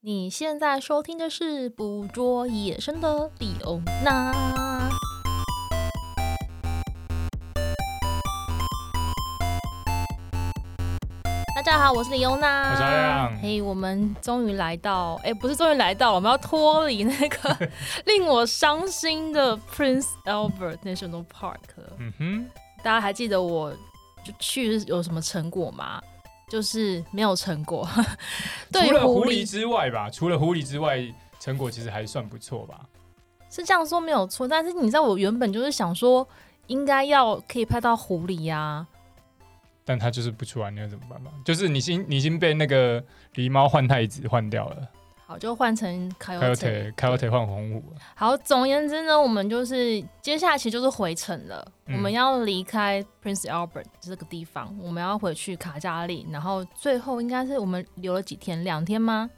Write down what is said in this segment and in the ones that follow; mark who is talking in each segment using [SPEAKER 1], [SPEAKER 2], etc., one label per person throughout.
[SPEAKER 1] 你现在收听的是《捕捉野生的李欧娜》。大家好，我是李欧娜。
[SPEAKER 2] 我是阿亮。
[SPEAKER 1] 嘿，我们终于来到，哎、欸，不是终于来到，我们要脱离那个 令我伤心的 Prince Albert National Park。
[SPEAKER 2] 嗯哼，
[SPEAKER 1] 大家还记得我就去有什么成果吗？就是没有成果，
[SPEAKER 2] 除了狐狸之外吧，除了狐狸之外，成果其实还算不错吧。
[SPEAKER 1] 是这样说没有错，但是你知道我原本就是想说，应该要可以拍到狐狸呀、啊，
[SPEAKER 2] 但他就是不出来，你要怎么办嘛？就是你已经你已经被那个狸猫换太子换掉了。
[SPEAKER 1] 好，就换成 Coyote
[SPEAKER 2] Coyote 换红虎。
[SPEAKER 1] 好，总而言之呢，我们就是接下来其实就是回程了。嗯、我们要离开 Prince Albert 这个地方，我们要回去卡加利，然后最后应该是我们留了几天，两天吗？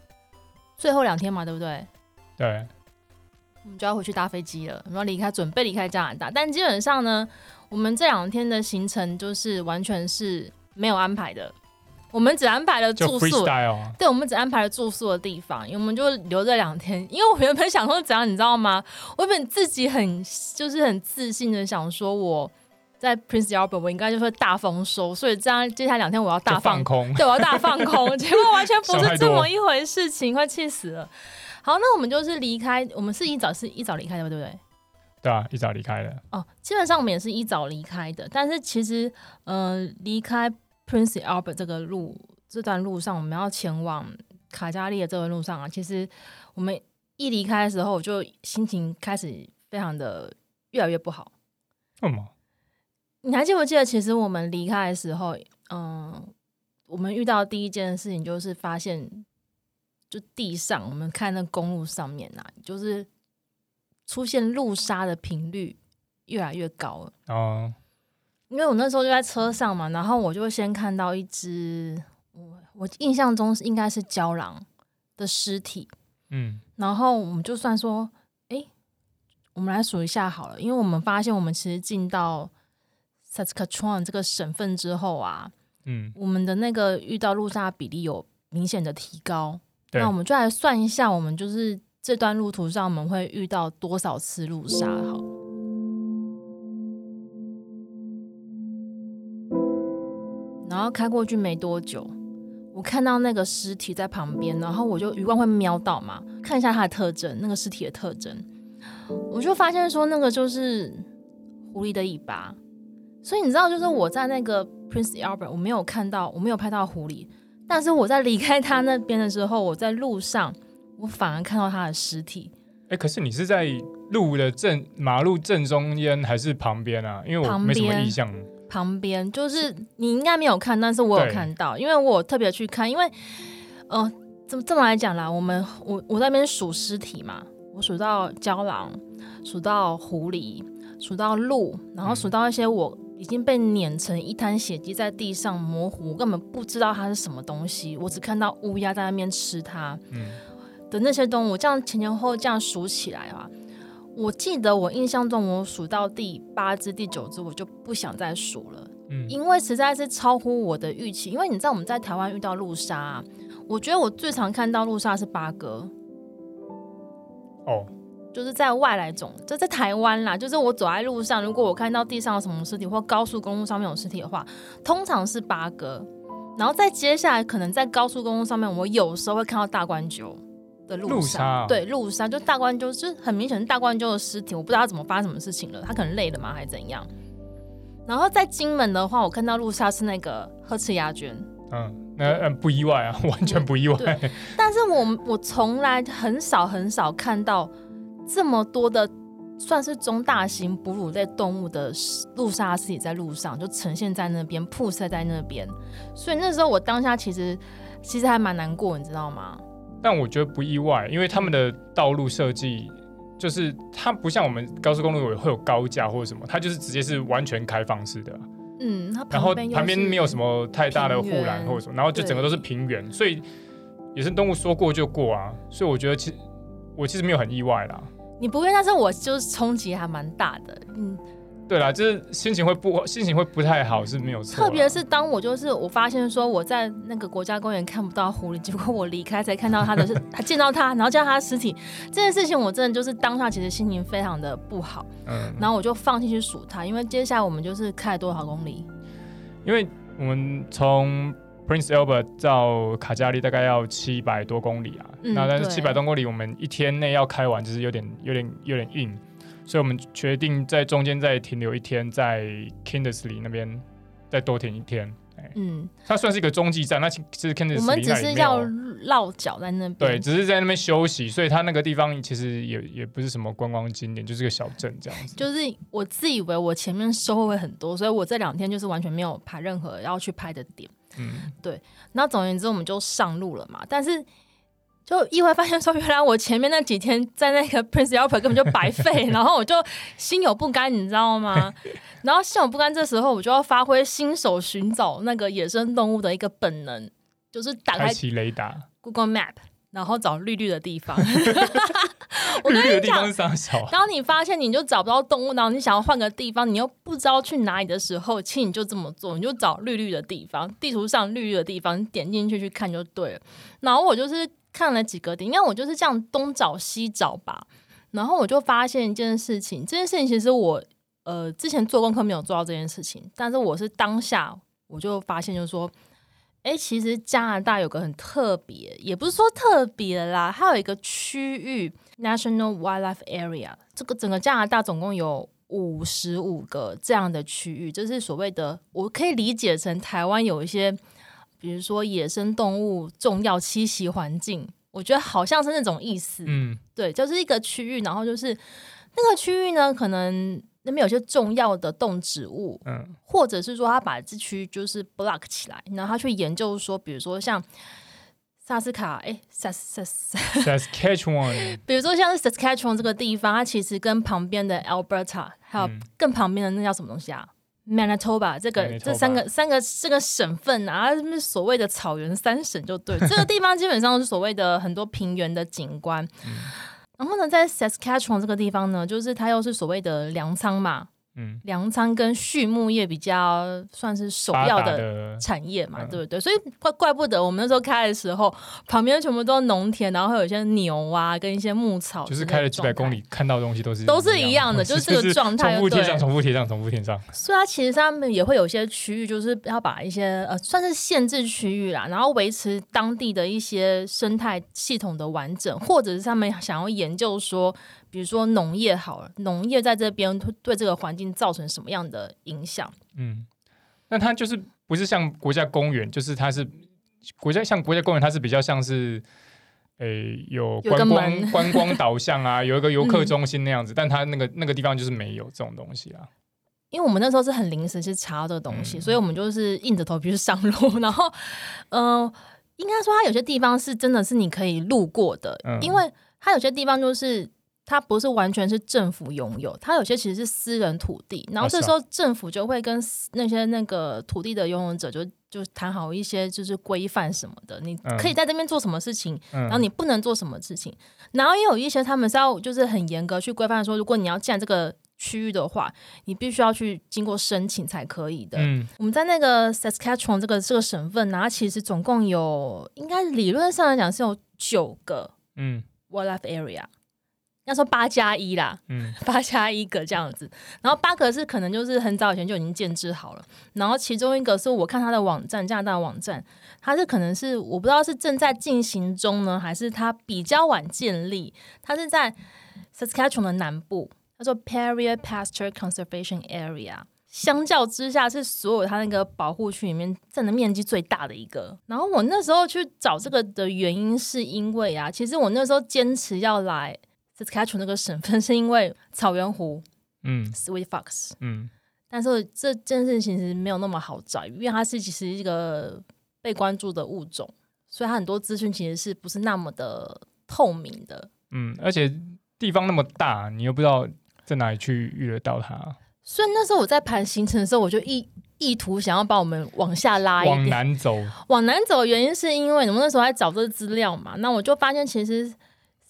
[SPEAKER 1] 最后两天嘛，对不对？
[SPEAKER 2] 对。
[SPEAKER 1] 我们就要回去搭飞机了，我们要离开，准备离开加拿大。但基本上呢，我们这两天的行程就是完全是没有安排的。我们只安排了住宿，对，我们只安排了住宿的地方，因为我们就留这两天。因为我原本想说怎样，你知道吗？我原本自己很就是很自信的想说，我在 Prince Albert 我应该就会大丰收，所以这样接下来两天我要大放，
[SPEAKER 2] 放空，
[SPEAKER 1] 对，我要大放空。结果完全不是这么一回事情，快气死了。好，那我们就是离开，我们是一早是一早离开的，对不对？
[SPEAKER 2] 对啊，一早离开的。
[SPEAKER 1] 哦，基本上我们也是一早离开的，但是其实，呃，离开。Prince Albert 这个路，这段路上，我们要前往卡加利的这段路上啊，其实我们一离开的时候，我就心情开始非常的越来越不好。
[SPEAKER 2] 为什么？
[SPEAKER 1] 你还记不记得？其实我们离开的时候，嗯，我们遇到第一件事情就是发现，就地上我们看那公路上面啊，就是出现路杀的频率越来越高了。哦。因为我那时候就在车上嘛，然后我就先看到一只，我我印象中是应该是郊狼的尸体，嗯，然后我们就算说，哎，我们来数一下好了，因为我们发现我们其实进到 Saskatchewan 这个省份之后啊，嗯，我们的那个遇到路杀比例有明显的提高，那我们就来算一下，我们就是这段路途上我们会遇到多少次路杀，好。然后开过去没多久，我看到那个尸体在旁边，然后我就余光会瞄到嘛，看一下它的特征，那个尸体的特征，我就发现说那个就是狐狸的尾巴。所以你知道，就是我在那个 Prince Albert，我没有看到，我没有拍到狐狸，但是我在离开他那边的时候，我在路上，我反而看到他的尸体。
[SPEAKER 2] 哎，可是你是在路的正马路正中间还是旁边啊？因为我没什么印象。
[SPEAKER 1] 旁边就是你应该没有看，但是我有看到，因为我特别去看，因为，呃，这么这么来讲啦，我们我我在那边数尸体嘛，我数到郊狼，数到狐狸，数到鹿，然后数到一些我已经被碾成一滩血迹在地上模糊，我根本不知道它是什么东西，我只看到乌鸦在那边吃它，的那些动物，这样前前后后这样数起来啊。我记得我印象中，我数到第八只、第九只，我就不想再数了，嗯，因为实在是超乎我的预期。因为你知道我们在台湾遇到路杀啊，我觉得我最常看到路杀是八哥，
[SPEAKER 2] 哦，
[SPEAKER 1] 就是在外来种，就在台湾啦。就是我走在路上，如果我看到地上有什么尸体，或高速公路上面有尸体的话，通常是八哥。然后再接下来，可能在高速公路上面，我有时候会看到大冠鷲。的路杀，对，路杀就大冠鷲，就是很明显是大冠鷲的尸体，我不知道他怎么发生什么事情了，他可能累了吗，还是怎样？然后在金门的话，我看到路杀是那个褐翅鸦鹃，
[SPEAKER 2] 嗯，那嗯不意外啊，完全不意外。
[SPEAKER 1] 但是我我从来很少很少看到这么多的算是中大型哺乳类动物的路杀尸体在路上就呈现在那边，曝晒在那边，所以那时候我当下其实其实还蛮难过，你知道吗？
[SPEAKER 2] 但我觉得不意外，因为他们的道路设计就是它不像我们高速公路会有高架或者什么，它就是直接是完全开放式的。
[SPEAKER 1] 嗯，
[SPEAKER 2] 然后旁边没有什么太大的护栏或者什么，然后就整个都是平原，所以野生动物说过就过啊。所以我觉得其实我其实没有很意外啦。
[SPEAKER 1] 你不会，但是我就是冲击还蛮大的。嗯，
[SPEAKER 2] 对啦，就是心情会不心情会不太好是没有错。
[SPEAKER 1] 特别是当我就是我发现说我在那个国家公园看不到狐狸，结果我离开才看到它的是，还见到它，然后见到它的尸体，这件事情我真的就是当下其实心情非常的不好。嗯，然后我就放弃去数它，因为接下来我们就是开了多少公里？
[SPEAKER 2] 因为我们从 Prince Albert 到卡加利大概要七百多公里啊，嗯、那但是七百多公里我们一天内要开完，就是有点有点有点硬，所以我们决定在中间再停留一天，在 Kindersley 那边再多停一天。嗯，它算是一个中继站，那其实 Kindersley
[SPEAKER 1] 我们只是要落脚在那边，
[SPEAKER 2] 对，只是在那边休息，所以它那个地方其实也也不是什么观光景点，就是个小镇这样子。
[SPEAKER 1] 就是我自以为我前面收获会很多，所以我这两天就是完全没有拍任何要去拍的点。嗯，对。那总而言之，我们就上路了嘛。但是就意外发现说，原来我前面那几天在那个 Prince Albert 根本就白费，然后我就心有不甘，你知道吗？然后心有不甘，这时候我就要发挥新手寻找那个野生动物的一个本能，就是打开
[SPEAKER 2] 雷达
[SPEAKER 1] Google Map，然后找绿绿的地方。
[SPEAKER 2] 我绿绿的地方是啥小？
[SPEAKER 1] 当你发现你就找不到动物，然后你想要换个地方，你又不知道去哪里的时候，请你就这么做，你就找绿绿的地方，地图上绿绿的地方，你点进去去看就对了。然后我就是看了几个点，因为我就是这样东找西找吧，然后我就发现一件事情，这件事情其实我。呃，之前做功课没有做到这件事情，但是我是当下我就发现，就是说，哎，其实加拿大有个很特别，也不是说特别啦，它有一个区域 National Wildlife Area，这个整个加拿大总共有五十五个这样的区域，就是所谓的，我可以理解成台湾有一些，比如说野生动物重要栖息环境，我觉得好像是那种意思，嗯，对，就是一个区域，然后就是那个区域呢，可能。那边有些重要的动植物，嗯，或者是说他把这区就是 block 起来，然后他去研究说，比如说像萨斯卡，哎，
[SPEAKER 2] Saskatchewan，
[SPEAKER 1] 比如说像是 Saskatchewan 这个地方，它其实跟旁边的 Alberta 还有更旁边的那叫什么东西啊？Manitoba 这个这三个三个这个省份啊，所谓的草原三省就对，这个地方基本上是所谓的很多平原的景观。嗯然后呢，在 Saskatchewan 这个地方呢，就是它又是所谓的粮仓嘛。嗯，粮仓跟畜牧业比较算是首要的产业嘛，对不对？所以怪怪不得我们那时候开的时候，旁边全部都是农田，然后会有一些牛啊，跟一些牧草，
[SPEAKER 2] 就是开了几百公里，看到的东西都是
[SPEAKER 1] 都是一样的，就是这个状态，
[SPEAKER 2] 重复贴上，重复贴上，重复贴上。
[SPEAKER 1] 所以它其实他们也会有一些区域，就是要把一些呃算是限制区域啦，然后维持当地的一些生态系统的完整，或者是他们想要研究说。比如说农业好了，农业在这边对这个环境造成什么样的影响？嗯，
[SPEAKER 2] 那它就是不是像国家公园，就是它是国家像国家公园，它是比较像是，诶、欸、有观光有 观光导向啊，有一个游客中心那样子，嗯、但它那个那个地方就是没有这种东西啊。
[SPEAKER 1] 因为我们那时候是很临时去查这个东西，嗯、所以我们就是硬着头皮去上路，然后，嗯、呃，应该说它有些地方是真的是你可以路过的，嗯、因为它有些地方就是。它不是完全是政府拥有，它有些其实是私人土地，然后这时候政府就会跟那些那个土地的拥有者就就谈好一些就是规范什么的，你可以在这边做什么事情，嗯、然后你不能做什么事情，然后也有一些他们是要就是很严格去规范说，如果你要建这个区域的话，你必须要去经过申请才可以的。嗯，我们在那个 Saskatchewan 这个这个省份，然后其实总共有应该理论上来讲是有九个嗯。wildlife area。要说八加一啦，嗯，八加一个这样子，然后八个是可能就是很早以前就已经建制好了，然后其中一个是我看他的网站，加拿大的网站，它是可能是我不知道是正在进行中呢，还是它比较晚建立，它是在 Saskatchewan 的南部，叫做 Perrier Pasture Conservation Area，相较之下是所有它那个保护区里面占的面积最大的一个。然后我那时候去找这个的原因是因为啊，其实我那时候坚持要来。Saskatchewan 那个省份是因为草原湖，嗯，Sweet Fox，嗯，但是这件事情其实没有那么好找，因为它是其实一个被关注的物种，所以它很多资讯其实是不是那么的透明的，
[SPEAKER 2] 嗯，而且地方那么大，你又不知道在哪里去遇得到它，
[SPEAKER 1] 所以那时候我在盘行程的时候，我就意意图想要把我们往下拉一点，
[SPEAKER 2] 往南走，
[SPEAKER 1] 往南走的原因是因为我们那时候在找这个资料嘛，那我就发现其实。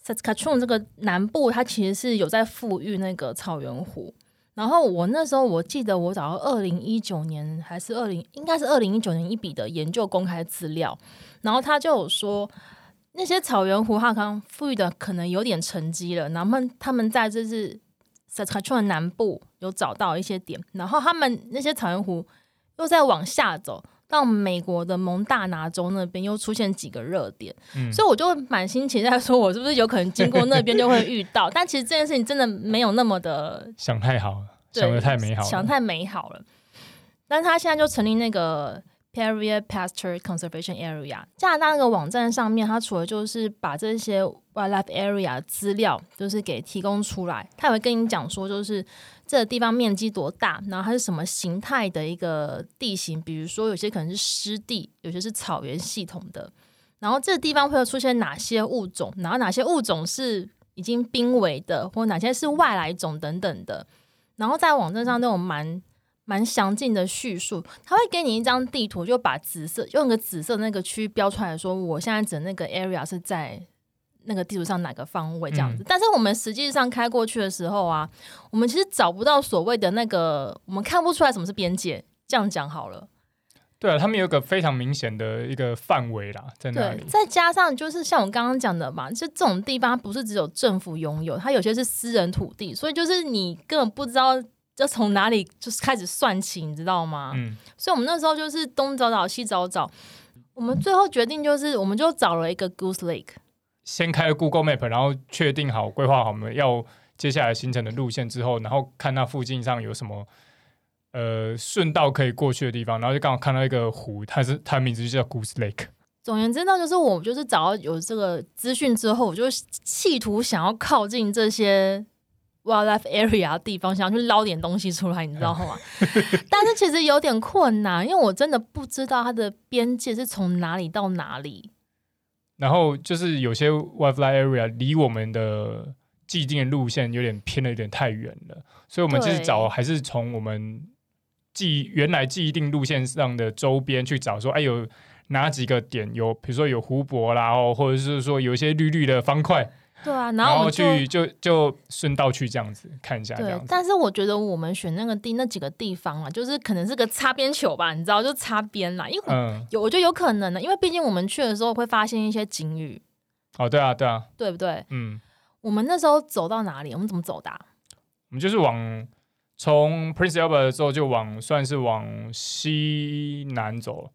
[SPEAKER 1] Saskatchewan 这个南部，它其实是有在富裕那个草原湖，然后我那时候我记得我找到二零一九年还是二零，应该是二零一九年一笔的研究公开资料，然后他就有说那些草原湖哈康富裕的可能有点沉积了，然后他们他们在这是萨斯卡川的南部有找到一些点，然后他们那些草原湖又在往下走。到美国的蒙大拿州那边又出现几个热点，嗯、所以我就满心期待说，我是不是有可能经过那边就会遇到？但其实这件事情真的没有那么的
[SPEAKER 2] 想太好了，想的太美好了，
[SPEAKER 1] 想太美好了。但他现在就成立那个 p e r i e r Pasture Conservation Area，加拿大那个网站上面，他除了就是把这些 Wildlife Area 资料就是给提供出来，他也会跟你讲说，就是。这个地方面积多大？然后它是什么形态的一个地形？比如说，有些可能是湿地，有些是草原系统的。然后这个地方会有出现哪些物种？然后哪些物种是已经濒危的，或哪些是外来种等等的。然后在网站上都有蛮蛮详尽的叙述。他会给你一张地图，就把紫色用个紫色那个区标出来说，我现在指的那个 area 是在。那个地图上哪个方位这样子？嗯、但是我们实际上开过去的时候啊，我们其实找不到所谓的那个，我们看不出来什么是边界。这样讲好了。
[SPEAKER 2] 对啊，他们有一个非常明显的一个范围啦，在那里。
[SPEAKER 1] 对，再加上就是像我刚刚讲的嘛，就这种地方不是只有政府拥有，它有些是私人土地，所以就是你根本不知道要从哪里就是开始算起，你知道吗？嗯。所以我们那时候就是东找找西找找，我们最后决定就是，我们就找了一个 Goose Lake。
[SPEAKER 2] 先开了 Google Map，然后确定好、规划好我们要接下来行程的路线之后，然后看那附近上有什么呃顺道可以过去的地方，然后就刚好看到一个湖，它是它的名字就叫 Goose Lake。
[SPEAKER 1] 总言之，那就是我就是找到有这个资讯之后，我就企图想要靠近这些 wildlife area 的地方，想要去捞点东西出来，你知道吗？但是其实有点困难，因为我真的不知道它的边界是从哪里到哪里。
[SPEAKER 2] 然后就是有些 wildlife area 离我们的既定的路线有点偏了，有点太远了，所以我们其实找还是从我们既原来既定路线上的周边去找，说哎有哪几个点有，比如说有湖泊啦，或者是说有一些绿绿的方块。
[SPEAKER 1] 对啊，然后我们
[SPEAKER 2] 去就就顺道去这样子看一下。对，
[SPEAKER 1] 但是我觉得我们选那个地那几个地方啊，就是可能是个擦边球吧，你知道，就擦边啦。因为有，我觉得有可能的，因为毕竟我们去的时候会发现一些警语。
[SPEAKER 2] 哦，对啊，对啊，
[SPEAKER 1] 对不对？嗯。我们那时候走到哪里？我们怎么走的？
[SPEAKER 2] 我们就是往从 Prince Albert 之后就往算是往西南走。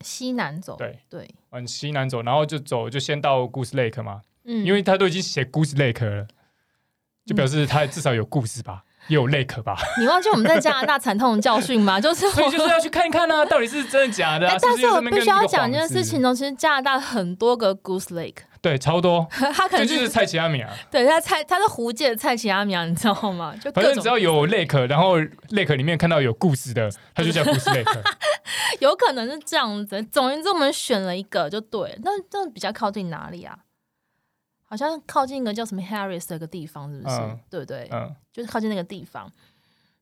[SPEAKER 1] 西南走。对
[SPEAKER 2] 对，往西南走，然后就走，就先到 Goose Lake 嘛。嗯，因为他都已经写 Goose Lake 了，就表示他至少有故事吧，也有 lake 吧。
[SPEAKER 1] 你忘记我们在加拿大惨痛的教训吗？就是
[SPEAKER 2] 所以就是要去看一看呢、啊，到底是真的假的、啊。
[SPEAKER 1] 但是我必须要讲一件事情哦，其实加拿大很多个 Goose Lake，
[SPEAKER 2] 对，超多。
[SPEAKER 1] 他可能
[SPEAKER 2] 就是蔡奇阿米亚，
[SPEAKER 1] 对他蔡他是湖界的蔡奇阿米亚，你知道吗？就
[SPEAKER 2] 反正只要有 lake，然后 lake 里面看到有故事的，他就叫 Goose Lake。
[SPEAKER 1] 有可能是这样子。总而言之，我们选了一个就对。那这比较靠近哪里啊？好像靠近一个叫什么 Harris 的一个地方，是不是？嗯、对不对？嗯，就是靠近那个地方。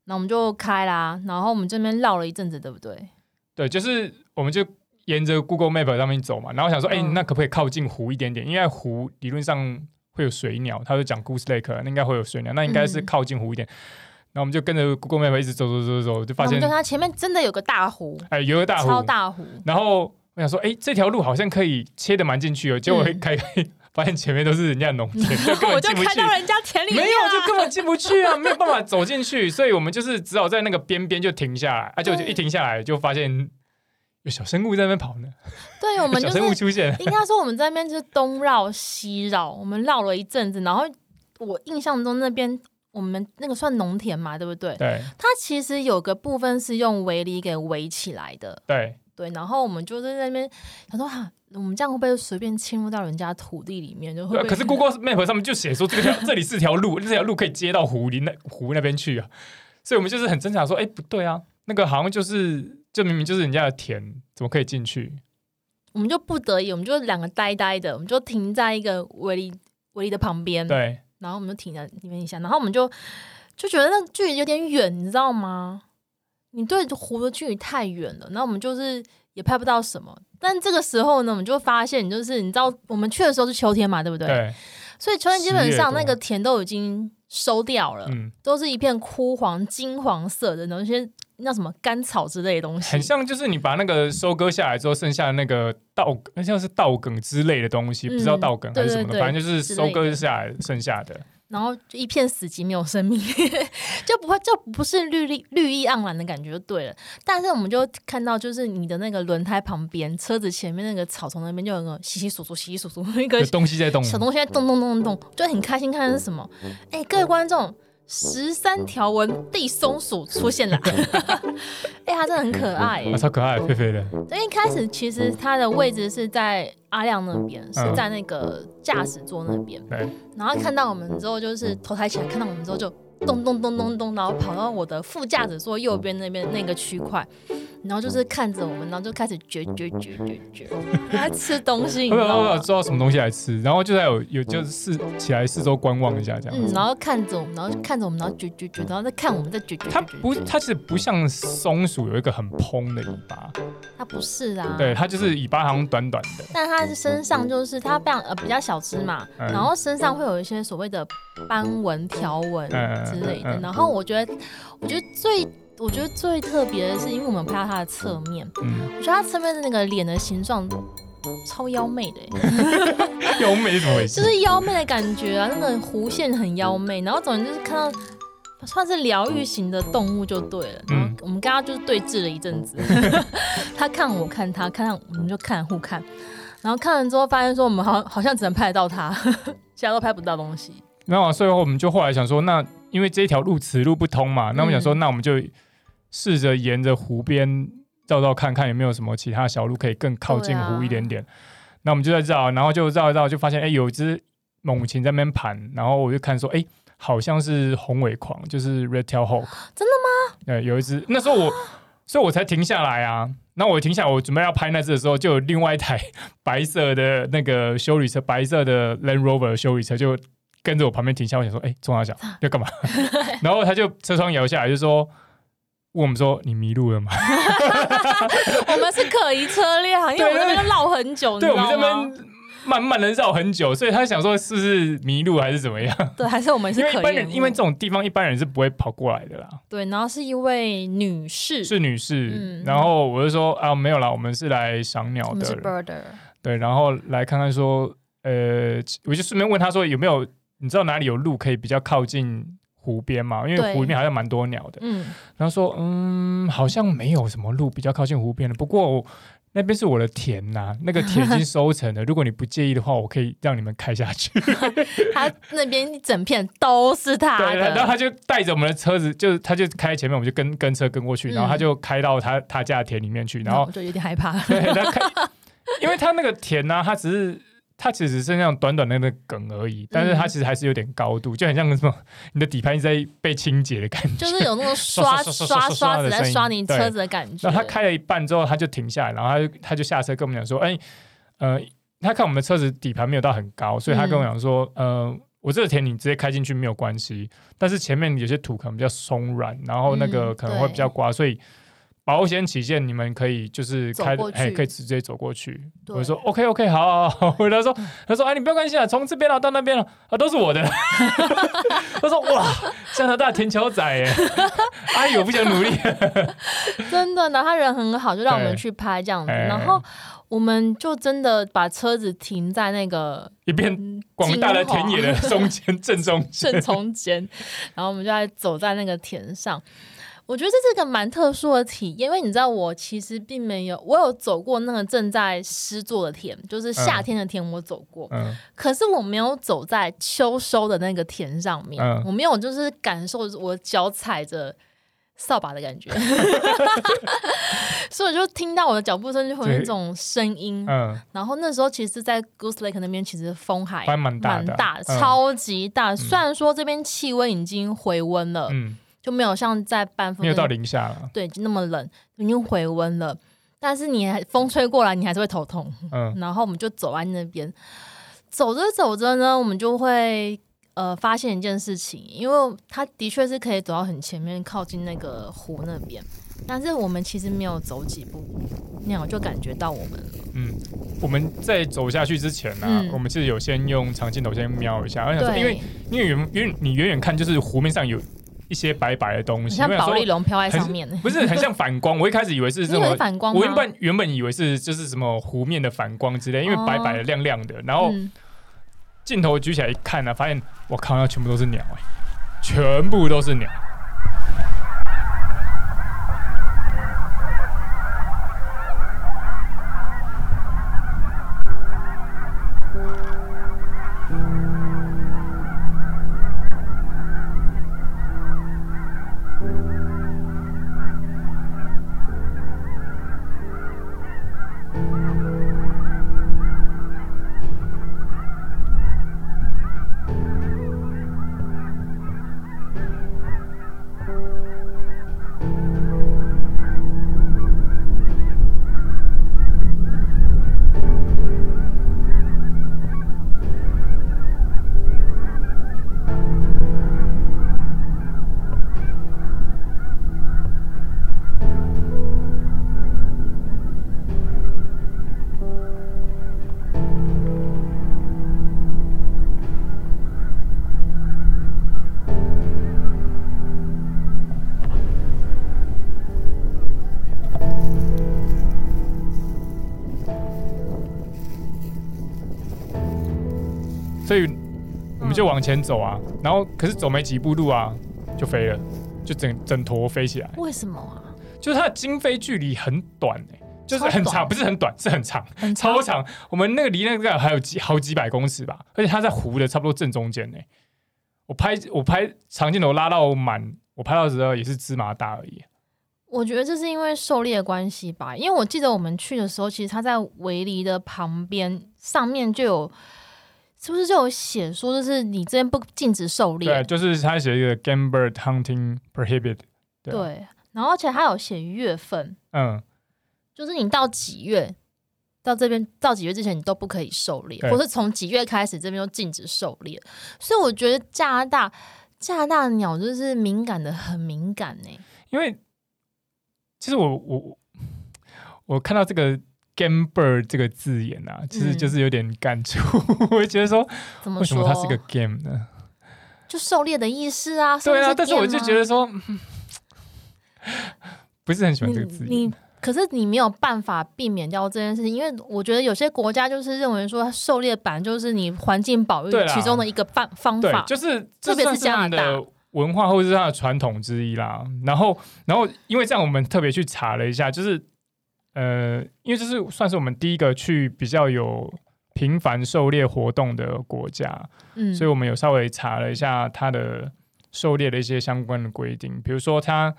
[SPEAKER 1] 那我们就开啦，然后我们这边绕了一阵子，对不对？
[SPEAKER 2] 对，就是我们就沿着 Google Map 上面走嘛，然后想说，哎、嗯，那可不可以靠近湖一点点？因为湖理论上会有水鸟，他就讲 Goose Lake，那应该会有水鸟，那应该是靠近湖一点。那、嗯、我们就跟着 Google Map 一直走走走走，就发现
[SPEAKER 1] 它前面真的有个大湖，
[SPEAKER 2] 哎，有个大湖，
[SPEAKER 1] 超大湖。
[SPEAKER 2] 然后我想说，哎，这条路好像可以切的蛮进去哦，结果开开。嗯发现前面都是人家农田，就根本进不去。
[SPEAKER 1] 我就开到人家田里面，
[SPEAKER 2] 没有，就根本进不去啊，没有办法走进去，所以我们就是只好在那个边边就停下来，啊，就就一停下来就发现有小生物在那边跑呢。
[SPEAKER 1] 对，我们、就是、
[SPEAKER 2] 小生物出现，
[SPEAKER 1] 应该说我们在那边就是东绕西绕，我们绕了一阵子，然后我印象中那边我们那个算农田嘛，对不对？
[SPEAKER 2] 对。
[SPEAKER 1] 它其实有个部分是用围篱给围起来的。
[SPEAKER 2] 对
[SPEAKER 1] 对，然后我们就是在那边想说哈。我们这样会不会随便侵入到人家土地里面？就会，会。
[SPEAKER 2] 可是 Google Map 上面就写说这条 这里是条路，这条路可以接到湖里那湖那边去啊。所以我们就是很挣扎说，哎，不对啊，那个好像就是就明明就是人家的田，怎么可以进去？
[SPEAKER 1] 我们就不得已，我们就两个呆呆的，我们就停在一个围篱围篱的旁边，
[SPEAKER 2] 对，
[SPEAKER 1] 然后我们就停在里面一下，然后我们就就觉得那距离有点远，你知道吗？你对湖的距离太远了，然后我们就是。也拍不到什么，但这个时候呢，我们就发现，就是你知道，我们去的时候是秋天嘛，对不对？
[SPEAKER 2] 对。
[SPEAKER 1] 所以秋天基本上那个田都已经收掉了，嗯，都是一片枯黄、金黄色的，那些那什么干草之类的东西，
[SPEAKER 2] 很像就是你把那个收割下来之后剩下的那个稻，那像是稻梗之类的东西，嗯、不知道稻梗还是什么的，对对对，反正就是收割下来剩下的。
[SPEAKER 1] 然后就一片死寂，没有生命，就不会就不是绿绿绿意盎然的感觉就对了。但是我们就看到，就是你的那个轮胎旁边，车子前面那个草丛那边就有个稀稀疏疏、稀稀疏疏一个
[SPEAKER 2] 东西在动，
[SPEAKER 1] 小东西在动动动动动，就很开心。看的是什么？哎，各位观众。十三条纹地松鼠出现了，哎、欸，它真的很可爱，
[SPEAKER 2] 啊，超可爱，肥肥的。
[SPEAKER 1] 一开始其实它的位置是在阿亮那边，是在那个驾驶座那边。嗯、然后看到我们之后，就是头抬起来看到我们之后，就咚咚咚咚咚，然后跑到我的副驾驶座右边那边那个区块。然后就是看着我们，然后就开始嚼嚼嚼嚼嚼，来 吃东西。我
[SPEAKER 2] 我知道什么东西来吃，然后就在有有就是四起来四周观望一下这样。
[SPEAKER 1] 嗯，然后看着我们，然后看着我们，然后嚼嚼嚼，然后再看我们，再嚼嚼。
[SPEAKER 2] 它不，它其实不像松鼠有一个很蓬的尾巴。
[SPEAKER 1] 它不是啊。
[SPEAKER 2] 对，它就是尾巴好像短短的。
[SPEAKER 1] 但它身上就是它非常呃比较小只嘛，然后身上会有一些所谓的斑纹条纹之类的。然后我觉得，我觉得最。我觉得最特别的是，因为我们拍到它的侧面，嗯、我觉得它侧面的那个脸的形状超妖媚的，
[SPEAKER 2] 妖媚怎么回事？
[SPEAKER 1] 就是妖媚的感觉啊，那个弧线很妖媚，然后总之就是看到算是疗愈型的动物就对了。然后我们刚刚就是对峙了一阵子，他看我看他，看我们就看互看，然后看完之后发现说我们好好像只能拍得到他，其他都拍不到东西。
[SPEAKER 2] 然后所以我们就后来想说，那因为这条路此路不通嘛，那我们想说，那我们就。试着沿着湖边绕绕看看有没有什么其他小路可以更靠近湖一点点。啊、那我们就在绕，然后就绕一绕，就发现哎、欸，有一只猛禽在那边盘。然后我就看说，哎、欸，好像是红尾狂，就是 red tail hawk。
[SPEAKER 1] 真的吗？
[SPEAKER 2] 对，有一只。那时候我，所以我才停下来啊。那我停下来，我准备要拍那只的时候，就有另外一台白色的那个修理车，白色的 Land Rover 修理车就跟着我旁边停下。我想说，哎、欸，中大小要干嘛？然后他就车窗摇下来，就说。问我们说，你迷路了吗？
[SPEAKER 1] 我们是可疑车辆，因为我们那边绕很久，
[SPEAKER 2] 对，我们这边慢慢的绕很久，所以他想说是不是迷路还是怎么样？
[SPEAKER 1] 对，还是我们是可疑。因为一般
[SPEAKER 2] 人，因为这种地方一般人是不会跑过来的啦。
[SPEAKER 1] 对，然后是一位女士，
[SPEAKER 2] 是女士，嗯、然后我就说啊，没有啦，我们是来赏鸟的。
[SPEAKER 1] Birder。
[SPEAKER 2] 对，然后来看看说，呃，我就顺便问他说有没有，你知道哪里有路可以比较靠近？湖边嘛，因为湖里面好像蛮多鸟的。嗯，然后说，嗯，好像没有什么路比较靠近湖边的。不过那边是我的田呐、啊，那个田已经收成了。如果你不介意的话，我可以让你们开下去。
[SPEAKER 1] 他那边一整片都是他的。
[SPEAKER 2] 对，然后他就带着我们的车子，就他就开前面，我们就跟跟车跟过去。然后他就开到他他家的田里面去。然后
[SPEAKER 1] 我就有点害怕。
[SPEAKER 2] 对，他开，因为他那个田呢、啊，他只是。它其实只是那种短短的那个梗而已，但是它其实还是有点高度，就很像什么 你的底盘一直在被清洁的感觉，
[SPEAKER 1] 就是有那种刷刷刷刷子在刷你车子的感觉。
[SPEAKER 2] 然后他开了一半之后，他就停下来，然后他就他就下车跟我们讲说：“哎、欸，呃，他看我们的车子底盘没有到很高，所以他跟我讲说，嗯、呃，我这个田你直接开进去没有关系，但是前面有些土可能比较松软，然后那个可能会比较刮，所以。”保险起见，你们可以就是开，哎，可以直接走过去。我说 OK OK，好，好，好。他说他说哎，你不要关心啊，从这边了到那边了啊，都是我的。他说哇，加拿大田桥仔哎，阿姨我不想努力。
[SPEAKER 1] 真的呢，他人很好，就让我们去拍这样子，然后我们就真的把车子停在那个
[SPEAKER 2] 一片广大的田野的中间正中
[SPEAKER 1] 正中间，然后我们就在走在那个田上。我觉得这是个蛮特殊的体验，因为你知道，我其实并没有，我有走过那个正在施作的田，就是夏天的田，我走过，嗯、可是我没有走在秋收的那个田上面，嗯、我没有就是感受我脚踩着扫把的感觉，所以我就听到我的脚步声就会有一种声音，嗯、然后那时候其实，在 Goose Lake 那边其实风还蛮大的，大嗯、超级大，虽然说这边气温已经回温了，嗯就没有像在半峰，
[SPEAKER 2] 没有到零下了，
[SPEAKER 1] 对，就那么冷，已经回温了。但是你还风吹过来，你还是会头痛。嗯，然后我们就走在那边，走着走着呢，我们就会呃发现一件事情，因为它的确是可以走到很前面，靠近那个湖那边。但是我们其实没有走几步，鸟就感觉到我们了。
[SPEAKER 2] 嗯，我们在走下去之前呢、啊，嗯、我们其实有先用长镜头先瞄一下，而且对因为因为远因为你远远看就是湖面上有一些白白的东西，
[SPEAKER 1] 像宝丽龙飘在上面，
[SPEAKER 2] 不是很像反光。我一开始以为是这种 反光，我原本原本以为是就是什么湖面的反光之类，因为白白的亮亮的，然后镜头举起来一看呢、啊，发现我靠，那全部都是鸟哎、欸，全部都是鸟。往前走啊，然后可是走没几步路啊，就飞了，就整整坨飞起来。
[SPEAKER 1] 为什么啊？
[SPEAKER 2] 就是它的经飞距离很短哎、欸，就是很长，不是很短，是很长，很长超长。我们那个离那个还有几好几百公尺吧，而且它在湖的差不多正中间呢、欸。我拍我拍长镜头拉到满，我拍到的时候也是芝麻大而已。
[SPEAKER 1] 我觉得这是因为狩猎的关系吧，因为我记得我们去的时候，其实它在围篱的旁边上面就有。是不是就有写说，就是你这边不禁止狩猎？
[SPEAKER 2] 对，就是他写一个 game bird hunting prohibited 对。
[SPEAKER 1] 对，然后而且他有写月份，嗯，就是你到几月到这边到几月之前，你都不可以狩猎，或是从几月开始这边就禁止狩猎。所以我觉得加拿大加拿大的鸟就是敏感的很敏感呢，
[SPEAKER 2] 因为其实我我我看到这个。Game bird 这个字眼啊，其实就是有点感触。嗯、我会觉得说，为什么它是个 game 呢？
[SPEAKER 1] 就狩猎的意思啊。
[SPEAKER 2] 对啊，但是我就觉得说，不是很喜欢这个字眼。
[SPEAKER 1] 你可是你没有办法避免掉这件事情，因为我觉得有些国家就是认为说，狩猎版就是你环境保育其中的一个办方法，
[SPEAKER 2] 就是特别是加拿大的文化或者是它的传统之一啦。然后，然后因为这样，我们特别去查了一下，就是。呃，因为这是算是我们第一个去比较有频繁狩猎活动的国家，嗯，所以我们有稍微查了一下它的狩猎的一些相关的规定，比如说它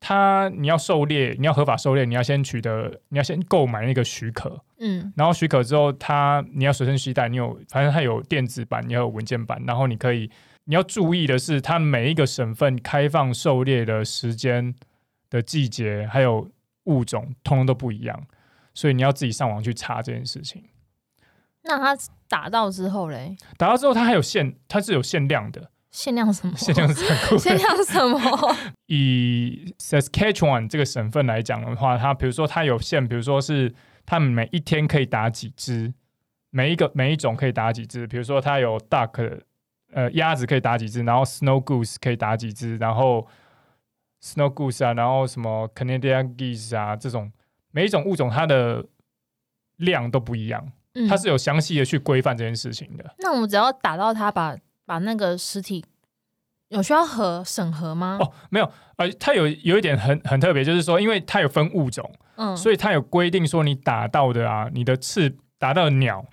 [SPEAKER 2] 它你要狩猎，你要合法狩猎，你要先取得，你要先购买那个许可，嗯，然后许可之后，它你要随身携带，你有反正它有电子版，你要有文件版，然后你可以你要注意的是，它每一个省份开放狩猎的时间的季节还有。物种通通都不一样，所以你要自己上网去查这件事情。
[SPEAKER 1] 那它打到之后嘞？
[SPEAKER 2] 打到之后，它还有限，它是有限量的。
[SPEAKER 1] 限量什么？
[SPEAKER 2] 限量残酷。
[SPEAKER 1] 限量什么？
[SPEAKER 2] 以 Saskatchewan 这个省份来讲的话，它比如说它有限，比如说是它每一天可以打几只，每一个每一种可以打几只。比如说它有 duck，呃，鸭子可以打几只，然后 snow goose 可以打几只，然后。Snow Goose 啊，然后什么 Canadian Geese 啊，这种每一种物种它的量都不一样，嗯、它是有详细的去规范这件事情的。
[SPEAKER 1] 那我们只要打到它，把把那个尸体有需要核审核吗？
[SPEAKER 2] 哦，没有，呃，它有有一点很很特别，就是说，因为它有分物种，嗯，所以它有规定说，你打到的啊，你的翅打到的鸟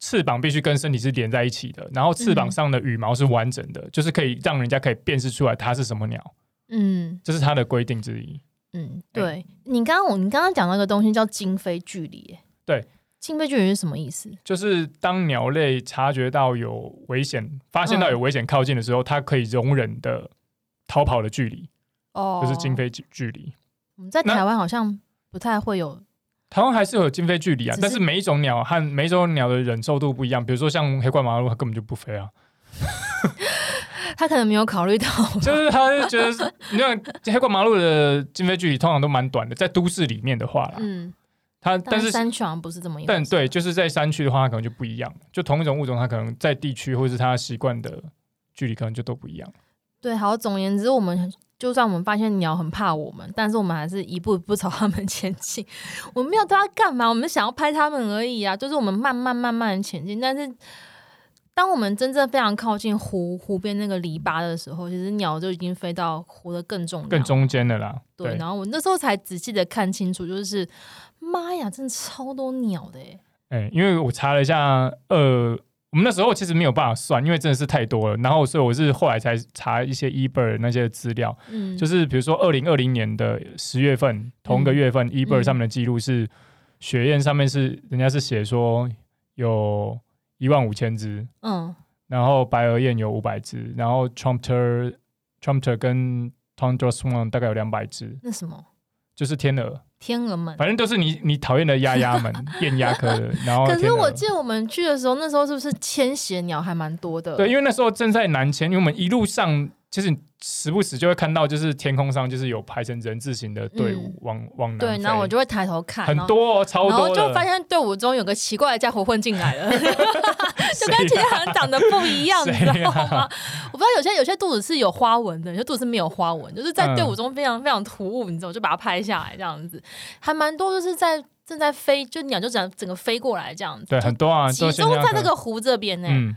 [SPEAKER 2] 翅膀必须跟身体是连在一起的，然后翅膀上的羽毛是完整的，嗯、就是可以让人家可以辨识出来它是什么鸟。嗯，这是它的规定之一。
[SPEAKER 1] 嗯，对，欸、你刚刚我你刚刚讲那个东西叫惊飞距离，
[SPEAKER 2] 对，
[SPEAKER 1] 惊飞距离是什么意思？
[SPEAKER 2] 就是当鸟类察觉到有危险，发现到有危险靠近的时候，嗯、它可以容忍的逃跑的距离，哦，就是惊飞距距离。
[SPEAKER 1] 我们在台湾好像不太会有，
[SPEAKER 2] 台湾还是有经飞距离啊，是但是每一种鸟和每一种鸟的忍受度不一样。比如说像黑冠麻鹭，它根本就不飞啊。
[SPEAKER 1] 他可能没有考虑到，
[SPEAKER 2] 就是他就觉得，你看黑过马路的惊飞距离通常都蛮短的，在都市里面的话啦，
[SPEAKER 1] 嗯，
[SPEAKER 2] 它但是
[SPEAKER 1] 山区好像不是这么一，
[SPEAKER 2] 但对，就是在山区的话，它可能就不一样，就同一种物种，它可能在地区或是它习惯的距离，可能就都不一样。
[SPEAKER 1] 对，好，总而言之，我们就算我们发现鸟很怕我们，但是我们还是一步一步朝它们前进。我们没有对它干嘛，我们想要拍它们而已啊，就是我们慢慢慢慢前进，但是。当我们真正非常靠近湖湖边那个篱笆的时候，其实鸟就已经飞到湖的更中
[SPEAKER 2] 更中间的啦。
[SPEAKER 1] 对，对然后我那时候才仔细的看清楚，就是妈呀，真的超多鸟的哎！
[SPEAKER 2] 哎、欸，因为我查了一下，呃，我们那时候其实没有办法算，因为真的是太多了。然后所以我是后来才查一些 eBird 那些资料，嗯，就是比如说二零二零年的十月份，同一个月份、嗯、eBird 上面的记录是雪雁上面是人家是写说有。一万五千只，嗯，然后白额雁有五百只，然后 trumpeter trumpeter 跟 tundra swan 大概有两百只。
[SPEAKER 1] 那什么？
[SPEAKER 2] 就是天鹅。
[SPEAKER 1] 天鹅们，
[SPEAKER 2] 反正都是你你讨厌的鸭鸭们，雁鸭科的。然后，
[SPEAKER 1] 可是我记得我们去的时候，那时候是不是迁徙鸟还蛮多的？
[SPEAKER 2] 对，因为那时候正在南迁，因为我们一路上就是。时不时就会看到，就是天空上就是有排成人字形的队伍往、嗯、往南。对，
[SPEAKER 1] 然后我就会抬头看，
[SPEAKER 2] 很多、哦，超多，然后
[SPEAKER 1] 就发现队伍中有个奇怪的家伙混进来了，就跟其他人长得不一样，你知道吗？啊、我不知道有些有些肚子是有花纹的，有些肚子是没有花纹，就是在队伍中非常非常突兀，你知道，我就把它拍下来这样子，还蛮多，就是在正在飞，就鸟就整整个飞过来这样子，
[SPEAKER 2] 对，很多啊，
[SPEAKER 1] 集中在那个湖这边呢。嗯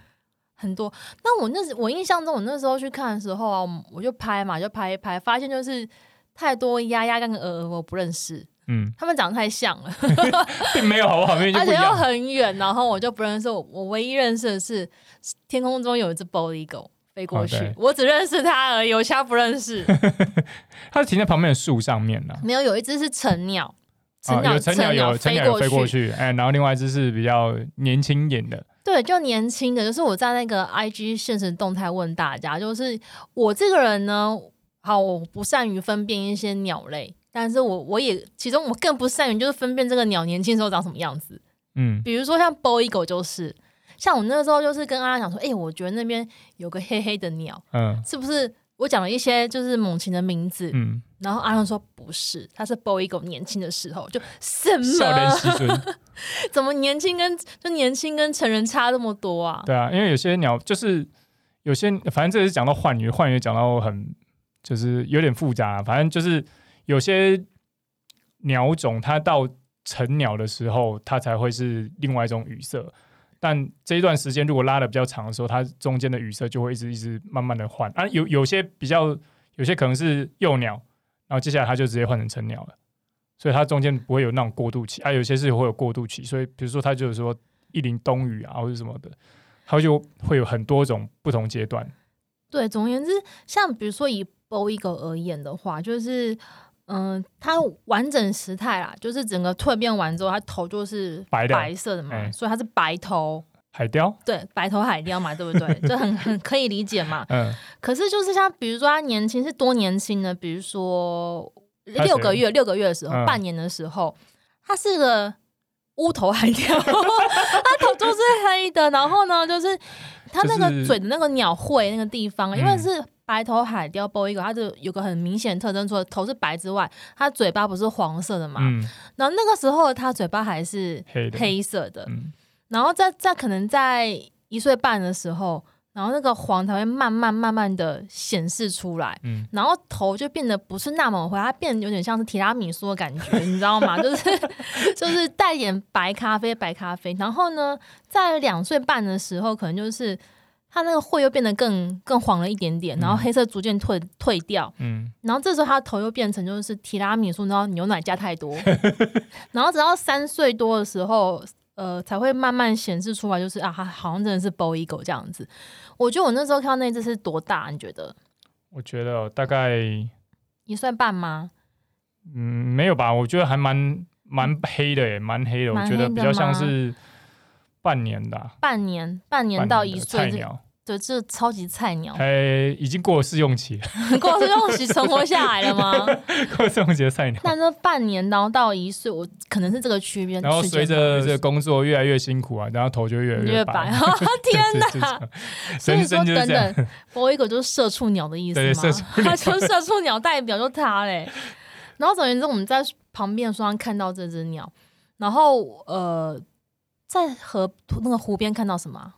[SPEAKER 1] 很多，那我那时我印象中，我那时候去看的时候啊，我就拍嘛，就拍一拍，发现就是太多鸭鸭跟鹅鹅我不认识，嗯，他们长得太像了，
[SPEAKER 2] 并 没有好不好？而
[SPEAKER 1] 且又很远，然后我就不认识我，我唯一认识的是天空中有一只 bald eagle 飞过去，哦、我只认识它而已，我其他不认识。
[SPEAKER 2] 它停在旁边的树上面呢，
[SPEAKER 1] 没有，有一只是成鸟，
[SPEAKER 2] 成鸟，成鸟有成鸟有飞过去，哎，然后另外一只是比较年轻一点的。
[SPEAKER 1] 对，就年轻的，就是我在那个 IG 现实动态问大家，就是我这个人呢，好，我不善于分辨一些鸟类，但是我我也其中我更不善于就是分辨这个鸟年轻时候长什么样子，嗯，比如说像 bald eagle 就是，像我那个时候就是跟阿拉讲说，哎、欸，我觉得那边有个黑黑的鸟，嗯，是不是？我讲了一些就是猛禽的名字，嗯，然后阿伦说不是，他是 bald eagle 年轻的时候就什么？怎么年轻跟就年轻跟成人差这么多啊？
[SPEAKER 2] 对啊，因为有些鸟就是有些，反正这是讲到换羽，换羽讲到很就是有点复杂啊，反正就是有些鸟种它到成鸟的时候，它才会是另外一种羽色。但这一段时间如果拉得比较长的时候，它中间的羽色就会一直一直慢慢的换啊。有有些比较，有些可能是幼鸟，然后接下来它就直接换成成鸟了，所以它中间不会有那种过渡期啊。有些是会有过渡期，所以比如说它就是说一林冬雨啊或者什么的，它就会有很多种不同阶段。
[SPEAKER 1] 对，总而言之，像比如说以 bald eagle 而言的话，就是。嗯，它完整时态啦，就是整个蜕变完之后，它头就是白色的嘛，的欸、所以它是白头
[SPEAKER 2] 海雕。
[SPEAKER 1] 对，白头海雕嘛，对不对？就很 很可以理解嘛。嗯。可是就是像比如说它年轻是多年轻呢？比如说六个月，六个月的时候，嗯、半年的时候，它是个乌头海雕，它头就是黑的，然后呢，就是它那个嘴的那个鸟喙那个地方，就是、因为是。白头海雕 bald eagle，它就有个很明显特征，除了头是白之外，它嘴巴不是黄色的嘛？嗯。然后那个时候它嘴巴还是黑色的。嗯。然后在在可能在一岁半的时候，然后那个黄才会慢慢慢慢的显示出来。嗯。然后头就变得不是那么灰，它变得有点像是提拉米苏的感觉，你知道吗？就是就是带点白咖啡白咖啡。然后呢，在两岁半的时候，可能就是。它那个喙又变得更更黄了一点点，然后黑色逐渐退退掉，嗯，然后这时候它头又变成就是提拉米苏，然后牛奶加太多，然后直到三岁多的时候，呃，才会慢慢显示出来，就是啊，它好像真的是 bald eagle 这样子。我觉得我那时候看到那只是多大？你觉得？
[SPEAKER 2] 我觉得大概
[SPEAKER 1] 一岁半吗？
[SPEAKER 2] 嗯，没有吧？我觉得还蛮蛮黑的耶，蛮黑的。我觉得比较像是。半年的，
[SPEAKER 1] 半年，半年到一岁，对，这超级菜鸟，
[SPEAKER 2] 哎，已经过了试用期了，
[SPEAKER 1] 过了试用期存活下来了吗？
[SPEAKER 2] 过了试用期的菜鸟。
[SPEAKER 1] 那这半年，然后到一岁，我可能是这个区别。
[SPEAKER 2] 然后随着这个工作越来越辛苦啊，然后头就越来越白。
[SPEAKER 1] 天哪！所以说，等等，波一狗就是社畜鸟的意思吗？他就社畜鸟代表就他嘞。然后总而言之，我们在旁边的树上看到这只鸟，然后呃，在河那个湖边看到什么？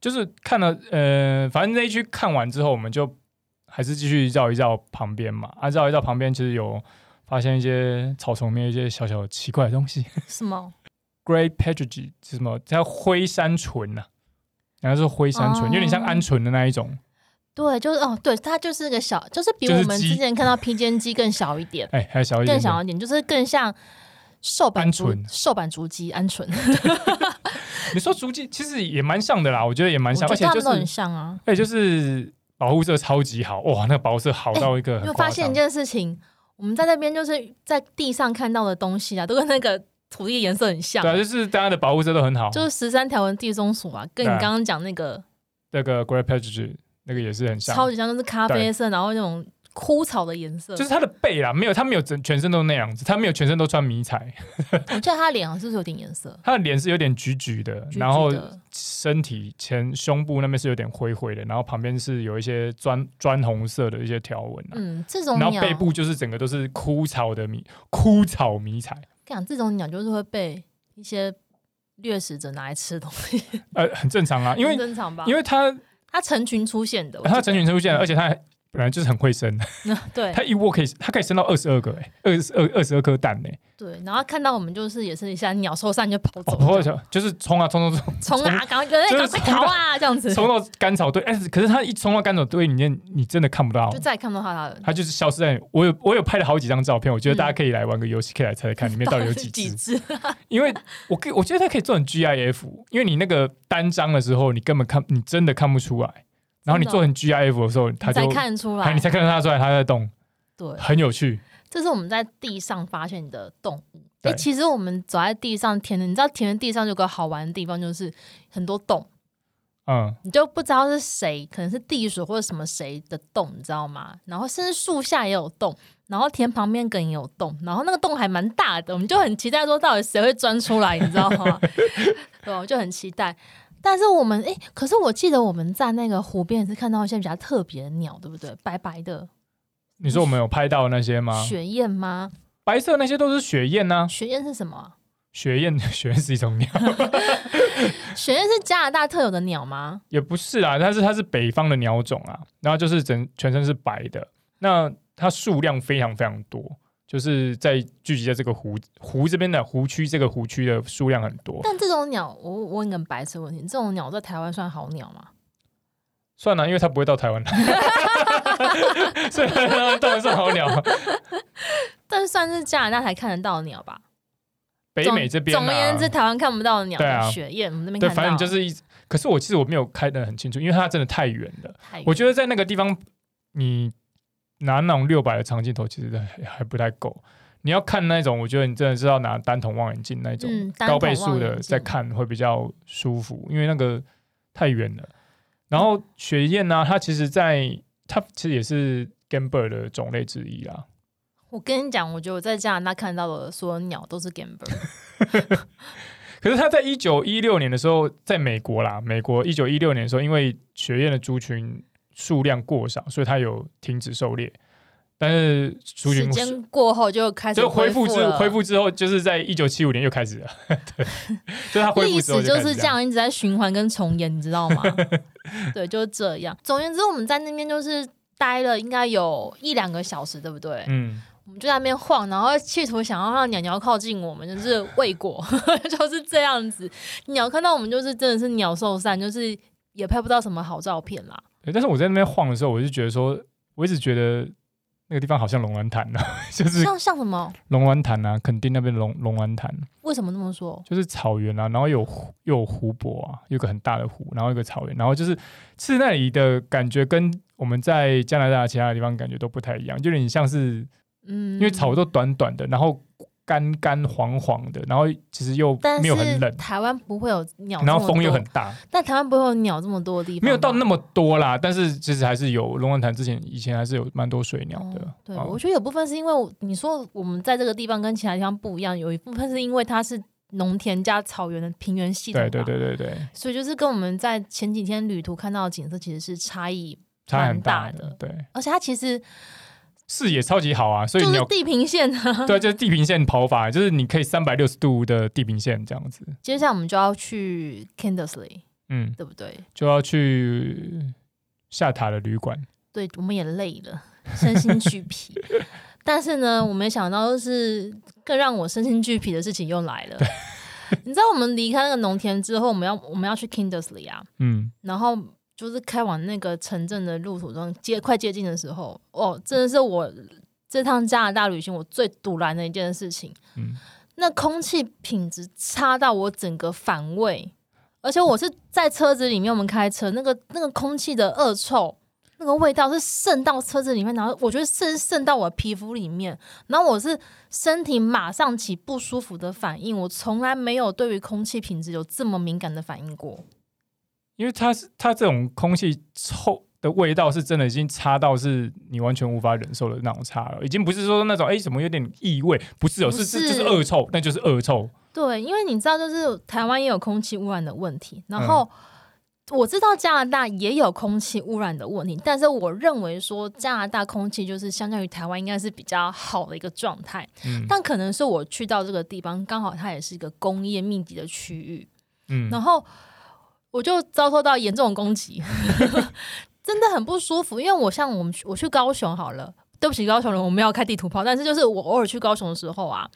[SPEAKER 2] 就是看了，呃，反正那一区看完之后，我们就还是继续绕一绕旁边嘛。啊，绕一绕旁边，其实有发现一些草丛里面一些小小奇怪的东西。
[SPEAKER 1] 什么
[SPEAKER 2] ？Great Petrarch 是什么？叫灰山鹑啊，然后是灰山鹑，有点像鹌鹑的那一种。
[SPEAKER 1] 对，就是哦，对，它就是个小，就是比我们之前看到披肩鸡更小一点。
[SPEAKER 2] 哎，还小一点，
[SPEAKER 1] 更小一点，就是更像瘦版竹，瘦版竹鸡，鹌鹑。
[SPEAKER 2] 你说竹鸡其实也蛮像的啦，我觉得也蛮像，而且就是
[SPEAKER 1] 很像啊。
[SPEAKER 2] 对，就是保护色超级好哇，那个保护色好到一个。
[SPEAKER 1] 有发现一件事情，我们在那边就是在地上看到的东西啊，都跟那个土地颜色很像。
[SPEAKER 2] 对，就是大家的保护色都很好。
[SPEAKER 1] 就是十三条纹地松鼠啊，跟你刚刚讲那个
[SPEAKER 2] 那个 Great Petrarch 那个也是很像，
[SPEAKER 1] 超级像，都是咖啡色，然后那种。枯草的颜色，
[SPEAKER 2] 就是它的背啦，没有，它没有整全身都那样子，它没有全身都穿迷彩。
[SPEAKER 1] 我觉得它脸好像是不是有点颜色？
[SPEAKER 2] 他的脸是有点橘橘的，橘橘的，然后身体前胸部那边是有点灰灰的，然后旁边是有一些砖砖红色的一些条纹。
[SPEAKER 1] 嗯，这种鸟，
[SPEAKER 2] 然后背部就是整个都是枯草的迷枯草迷彩。
[SPEAKER 1] 跟你讲，这种鸟就是会被一些掠食者拿来吃的东西。
[SPEAKER 2] 呃，很正常啊，因为
[SPEAKER 1] 正常吧，
[SPEAKER 2] 因为它
[SPEAKER 1] 它成群出现的，
[SPEAKER 2] 它成群出现，而且它。本来就是很会生，
[SPEAKER 1] 对，
[SPEAKER 2] 它一窝可以，它可以生到二十二个，哎，二十二二十二颗蛋呢。
[SPEAKER 1] 对，然后看到我们就是也是一下鸟兽散就跑走，
[SPEAKER 2] 就是冲啊冲冲冲，
[SPEAKER 1] 冲。啊，赶快赶快逃啊，这样子，
[SPEAKER 2] 冲到干草堆，哎，可是它一冲到干草堆里面，你真的看不到，
[SPEAKER 1] 就再也看不到它了，
[SPEAKER 2] 它就是消失在。我有我有拍了好几张照片，我觉得大家可以来玩个游戏，可以来猜猜看里面到底有几只，因为我可以，我觉得它可以做成 GIF，因为你那个单张的时候，你根本看，你真的看不出来。然后你做成 GIF 的时候，它就
[SPEAKER 1] 才看出来，
[SPEAKER 2] 你才看得出来它在动，
[SPEAKER 1] 对，
[SPEAKER 2] 很有趣。
[SPEAKER 1] 这是我们在地上发现的动物。哎，其实我们走在地上田的，你知道田的地上有个好玩的地方，就是很多洞，
[SPEAKER 2] 嗯，
[SPEAKER 1] 你就不知道是谁，可能是地鼠或者什么谁的洞，你知道吗？然后甚至树下也有洞，然后田旁边梗也有洞，然后那个洞还蛮大的，我们就很期待说到底谁会钻出来，你知道吗？对，我就很期待。但是我们哎，可是我记得我们在那个湖边也是看到一些比较特别的鸟，对不对？白白的。
[SPEAKER 2] 你说我们有拍到那些吗？
[SPEAKER 1] 雪燕吗？
[SPEAKER 2] 白色那些都是雪燕呢、啊。
[SPEAKER 1] 雪燕是什么？
[SPEAKER 2] 雪燕，雪燕是一种鸟。
[SPEAKER 1] 雪燕是加拿大特有的鸟吗？
[SPEAKER 2] 也不是啊，但是它是北方的鸟种啊。然后就是整全身是白的，那它数量非常非常多。就是在聚集在这个湖湖这边的湖区，这个湖区的数量很多。
[SPEAKER 1] 但这种鸟，我我问个白痴问题：这种鸟在台湾算好鸟吗？
[SPEAKER 2] 算了，因为它不会到台湾来，所以当然算好鸟。
[SPEAKER 1] 但是算是加拿大才看得到的鸟吧？
[SPEAKER 2] 北美这边、啊，
[SPEAKER 1] 总而言之，台湾看不到的鸟，
[SPEAKER 2] 对啊，
[SPEAKER 1] 雪燕，我们那边
[SPEAKER 2] 对，反正就是一。可是我其实我没有开得很清楚，因为它真的太远了。我觉得在那个地方，你。拿那种六百的长镜头其实还还不太够，你要看那种，我觉得你真的是要拿单筒望远镜那种高倍数的在看会比较舒服，因为那个太远了。然后雪燕呢、啊，它其实在它其实也是 game bird 的种类之一啦。
[SPEAKER 1] 我跟你讲，我觉得我在加拿大看到的所有鸟都是 game bird。
[SPEAKER 2] 可是它在一九一六年的时候，在美国啦，美国一九一六年的时候，因为雪燕的族群。数量过少，所以它有停止狩猎。但是族群
[SPEAKER 1] 时间过后就开始
[SPEAKER 2] 就恢复之恢复之后，就是在一九七五年又开始了。对，就它恢复之后就，
[SPEAKER 1] 是这样一直在循环跟重演，你知道吗？对，就是这样。总而言之，我们在那边就是待了应该有一两个小时，对不对？
[SPEAKER 2] 嗯，
[SPEAKER 1] 我们就在那边晃，然后企图想要让鸟鸟靠近我们，就是未果，就是这样子。鸟看到我们就是真的是鸟兽散，就是也拍不到什么好照片啦。
[SPEAKER 2] 但是我在那边晃的时候，我就觉得说，我一直觉得那个地方好像龙湾潭呢，就是
[SPEAKER 1] 像像什么
[SPEAKER 2] 龙湾潭啊，垦丁那边龙龙湾潭。
[SPEAKER 1] 为什么那么说？
[SPEAKER 2] 就是草原啊，然后有湖，又有湖泊啊，有个很大的湖，然后一个草原，然后就是是那里的感觉跟我们在加拿大其他的地方感觉都不太一样，就有点像是，嗯，因为草都短短的，然后干干黄黄的，然后其实又没有很冷。
[SPEAKER 1] 台湾不会有鸟，
[SPEAKER 2] 然后风又很大。
[SPEAKER 1] 但台湾不会有鸟这么多的地方，
[SPEAKER 2] 没有到那么多啦。但是其实还是有龙王潭之前以前还是有蛮多水鸟的。哦、
[SPEAKER 1] 对，
[SPEAKER 2] 嗯、
[SPEAKER 1] 我觉得有部分是因为你说我们在这个地方跟其他地方不一样，有一部分是因为它是农田加草原的平原系统。
[SPEAKER 2] 对对对对对。
[SPEAKER 1] 所以就是跟我们在前几天旅途看到的景色其实是差异蛮大的。
[SPEAKER 2] 大的对，
[SPEAKER 1] 而且它其实。
[SPEAKER 2] 视野超级好啊，所以你
[SPEAKER 1] 就是地平线啊，
[SPEAKER 2] 对，就是地平线跑法，就是你可以三百六十度的地平线这样子。
[SPEAKER 1] 接下来我们就要去 Kindersley，嗯，对不对？
[SPEAKER 2] 就要去下塔的旅馆。
[SPEAKER 1] 对，我们也累了，身心俱疲。但是呢，我没想到就是更让我身心俱疲的事情又来了。你知道，我们离开那个农田之后，我们要我们要去 Kindersley 啊，嗯，然后。就是开往那个城镇的路途中，接快接近的时候，哦，真的是我这趟加拿大旅行我最堵拦的一件事情。嗯，那空气品质差到我整个反胃，而且我是在车子里面，我们开车，那个那个空气的恶臭，那个味道是渗到车子里面，然后我觉得是渗到我的皮肤里面，然后我是身体马上起不舒服的反应，我从来没有对于空气品质有这么敏感的反应过。
[SPEAKER 2] 因为它是它这种空气臭的味道是真的已经差到是你完全无法忍受的那种差了，已经不是说那种哎怎么有点异味，不是哦，是是就是恶臭，那就是恶臭。
[SPEAKER 1] 对，因为你知道，就是台湾也有空气污染的问题，然后、嗯、我知道加拿大也有空气污染的问题，但是我认为说加拿大空气就是相较于台湾应该是比较好的一个状态，嗯，但可能是我去到这个地方刚好它也是一个工业密集的区域，嗯，然后。我就遭受到严重的攻击，真的很不舒服。因为我像我们我去高雄好了，对不起高雄人，我们要开地图炮。但是就是我偶尔去高雄的时候啊，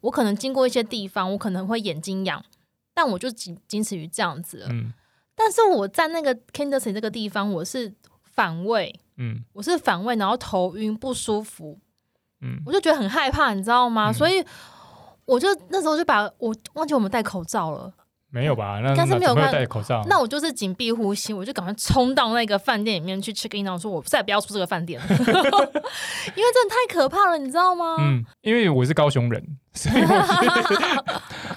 [SPEAKER 1] 我可能经过一些地方，我可能会眼睛痒，但我就仅仅此于这样子。嗯，但是我在那个 Kindersley 这个地方，我是反胃，嗯，我是反胃，然后头晕不舒服，嗯，我就觉得很害怕，你知道吗？嗯，所以我就那时候就把我忘记我们戴口罩了。
[SPEAKER 2] 没有吧？那
[SPEAKER 1] 但是没有
[SPEAKER 2] 戴口罩。
[SPEAKER 1] 那我就是紧闭呼吸，我就赶快冲到那个饭店里面去 check in，然后说我再也不要出这个饭店了，因为真的太可怕了，你知道吗？
[SPEAKER 2] 嗯，因为我是高雄人，所以我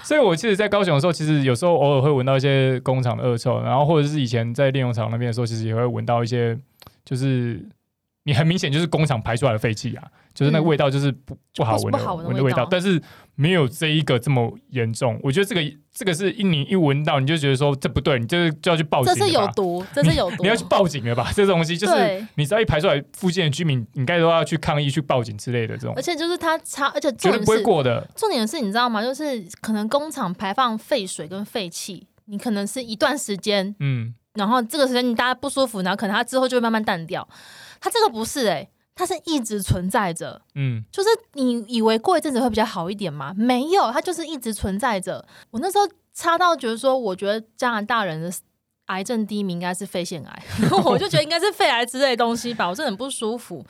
[SPEAKER 2] 所以我其实，在高雄的时候，其实有时候偶尔会闻到一些工厂的恶臭，然后或者是以前在炼油厂那边的时候，其实也会闻到一些，就是你很明显就是工厂排出来的废气啊。就是那个味道，就是不不好闻的闻的味道，但是没有这一个这么严重。我觉得这个这个是一你一闻到，你就觉得说这不对，你就是就要去报警。
[SPEAKER 1] 这是有毒，这是有毒，
[SPEAKER 2] 你要去报警了吧？这东西就是你只要一排出来，附近的居民应该都要去抗议、去报警之类的这种。
[SPEAKER 1] 而且就是它差，而且
[SPEAKER 2] 绝对不会过的。
[SPEAKER 1] 重点是你知道吗？就是可能工厂排放废水跟废气，你可能是一段时间，嗯，然后这个时间你大家不舒服，然后可能它之后就会慢慢淡掉。它这个不是哎、欸。它是一直存在着，嗯，就是你以为过一阵子会比较好一点吗？没有，它就是一直存在着。我那时候差到觉得说，我觉得加拿大人的癌症第一名应该是肺腺癌，我就觉得应该是肺癌之类的东西吧，我真的很不舒服。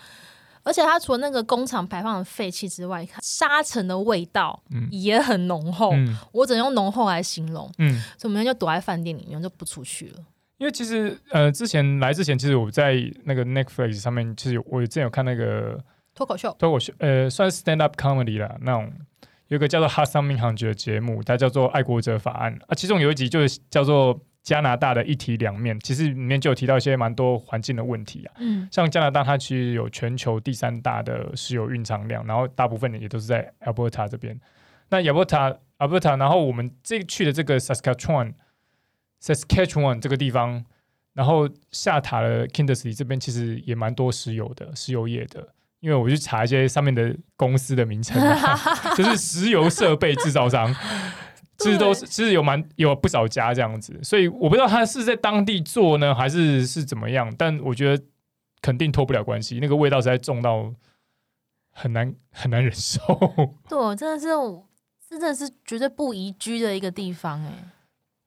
[SPEAKER 1] 而且它除了那个工厂排放的废气之外，沙尘的味道也很浓厚，嗯、我只能用浓厚来形容。嗯，所以我们就躲在饭店里面就不出去了。
[SPEAKER 2] 因为其实呃，之前来之前，其实我在那个 Netflix 上面，其实我之前有看那个
[SPEAKER 1] 脱口秀，
[SPEAKER 2] 脱口秀呃，算是 stand up comedy 啦，那种有一个叫做《哈桑民航局》的节目，它叫做《爱国者法案》啊，其中有一集就是叫做加拿大的一体两面，其实里面就有提到一些蛮多环境的问题啊，嗯，像加拿大它其实有全球第三大的石油蕴藏量，然后大部分的也都是在 Alberta 这边，那 Alberta Alberta，然后我们这去的这个 Saskatchewan。Saskatchewan 这个地方，然后下塔的 Kindersley 这边其实也蛮多石油的，石油业的。因为我去查一些上面的公司的名称，就是石油设备制造商，其实都是其实有蛮有不少家这样子。所以我不知道他是在当地做呢，还是是怎么样。但我觉得肯定脱不了关系，那个味道实在重到很难很难忍受。
[SPEAKER 1] 对，真的是真的是绝对不宜居的一个地方哎、欸。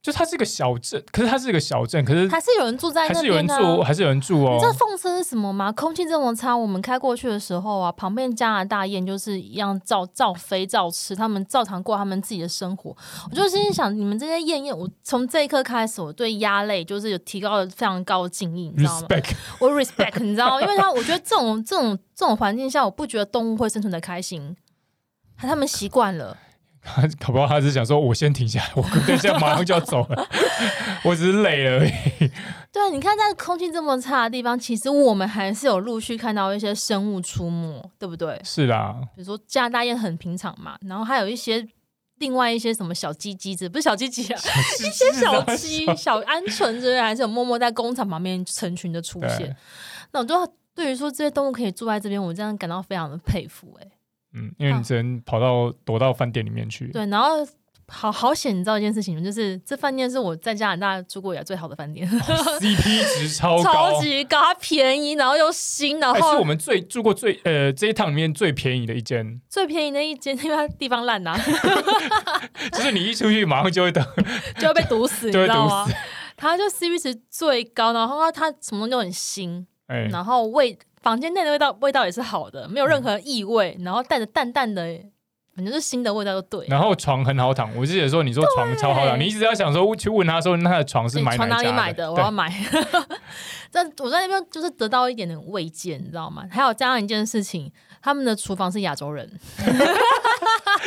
[SPEAKER 2] 就它是一个小镇，可是它是一个小镇，可是
[SPEAKER 1] 还是有人住在那边，
[SPEAKER 2] 还是有人住，还是有人住哦。
[SPEAKER 1] 你知道讽刺是什么吗？空气这么差，我们开过去的时候啊，旁边加拿大雁就是一样照照飞照吃，他们照常过他们自己的生活。我就心里想，你们这些雁雁，我从这一刻开始，我对鸭类就是有提高了非常高的敬意，你知道吗？Respect. 我 respect，你知道吗？因为它我觉得这种这种这种环境下，我不觉得动物会生存的开心。他们习惯了。
[SPEAKER 2] 他 搞不好他是想说，我先停下来，我等一下马上就要走了，我只是累了而已。
[SPEAKER 1] 对，你看在空气这么差的地方，其实我们还是有陆续看到一些生物出没，对不对？
[SPEAKER 2] 是啦，
[SPEAKER 1] 比如说加拿大雁很平常嘛，然后还有一些另外一些什么小鸡鸡子，不是小鸡鸡啊，一些小鸡、小鹌鹑之类，还是有默默在工厂旁边成群的出现。那我就对于说这些动物可以住在这边，我真的感到非常的佩服、欸，哎。
[SPEAKER 2] 嗯，因为你只能跑到躲到饭店里面去。
[SPEAKER 1] 对，然后好好险，你知道一件事情，就是这饭店是我在加拿大住过以来最好的饭店，
[SPEAKER 2] 哦，CP 值超高，
[SPEAKER 1] 超级高，它便宜，然后又新，然后
[SPEAKER 2] 还是我们最住过最呃这一趟里面最便宜的一间，
[SPEAKER 1] 最便宜的一间，因为它地方烂呐
[SPEAKER 2] 就是你一出去马上就会等，
[SPEAKER 1] 就会被毒死，你知道吗。它就 CP 值最高，然后它什么东西都很新，哎，然后味。房间内的味道味道也是好的，没有任何异味，嗯、然后带着淡淡的，反正是新的味道就对。
[SPEAKER 2] 然后床很好躺，我记得说你说床超好躺，你一直要想说去问他说那他的床是买床，哪里买的？
[SPEAKER 1] 我要买。但我在那边就是得到一点点慰藉，你知道吗？还有加上一件事情，他们的厨房是亚洲人。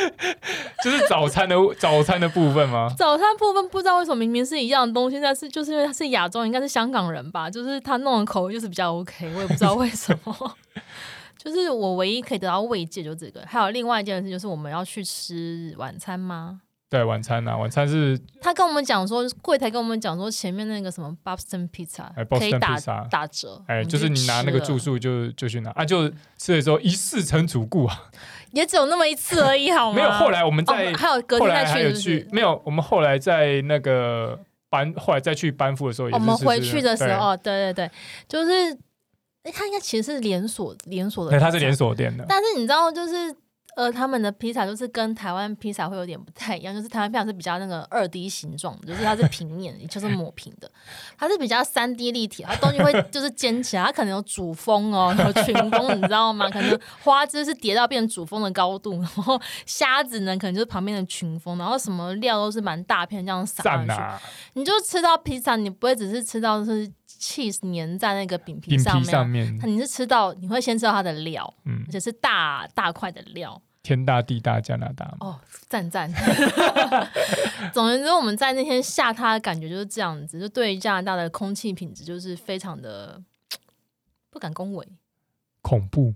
[SPEAKER 2] 就是早餐的早餐的部分吗？
[SPEAKER 1] 早餐部分不知道为什么明明是一样的东西，但是就是因为他是亚洲，应该是香港人吧？就是他弄的口味就是比较 OK，我也不知道为什么。就是我唯一可以得到慰藉就这个。还有另外一件事，就是我们要去吃晚餐吗？
[SPEAKER 2] 对，晚餐啊，晚餐是。
[SPEAKER 1] 他跟我们讲说，柜台跟我们讲说，前面那个什么 Boston Pizza 可以打打折，
[SPEAKER 2] 哎，就是你拿那个住宿就就去拿啊，就吃的时候一试成主顾啊。
[SPEAKER 1] 也只有那么一次而已，好吗？
[SPEAKER 2] 没有，后来我们在、
[SPEAKER 1] 哦、还有隔天再去，是是
[SPEAKER 2] 去，没有，我们后来在那个班，后来再去班夫的时候也是，
[SPEAKER 1] 我们回去的时候，对，对对对，就是，哎，他应该其实是连锁连锁的，
[SPEAKER 2] 对，它是连锁店的，
[SPEAKER 1] 但是你知道，就是。呃，他们的披萨就是跟台湾披萨会有点不太一样，就是台湾披萨是比较那个二 D 形状，就是它是平面，也就是抹平的，它是比较三 D 立体，它东西会 就是尖起来，它可能有主峰哦，有群峰，你知道吗？可能花枝是叠到变成主峰的高度，然后虾子呢，可能就是旁边的群峰，然后什么料都是蛮大片这样撒上去，啊、你就吃到披萨，你不会只是吃到是 cheese 粘在那个饼皮上面，上面你是吃到你会先吃到它的料，嗯，而且是大大块的料。
[SPEAKER 2] 天大地大加拿大
[SPEAKER 1] 哦，赞赞。总而言之，我们在那天下榻的感觉就是这样子，就对于加拿大的空气品质就是非常的不敢恭维，
[SPEAKER 2] 恐怖，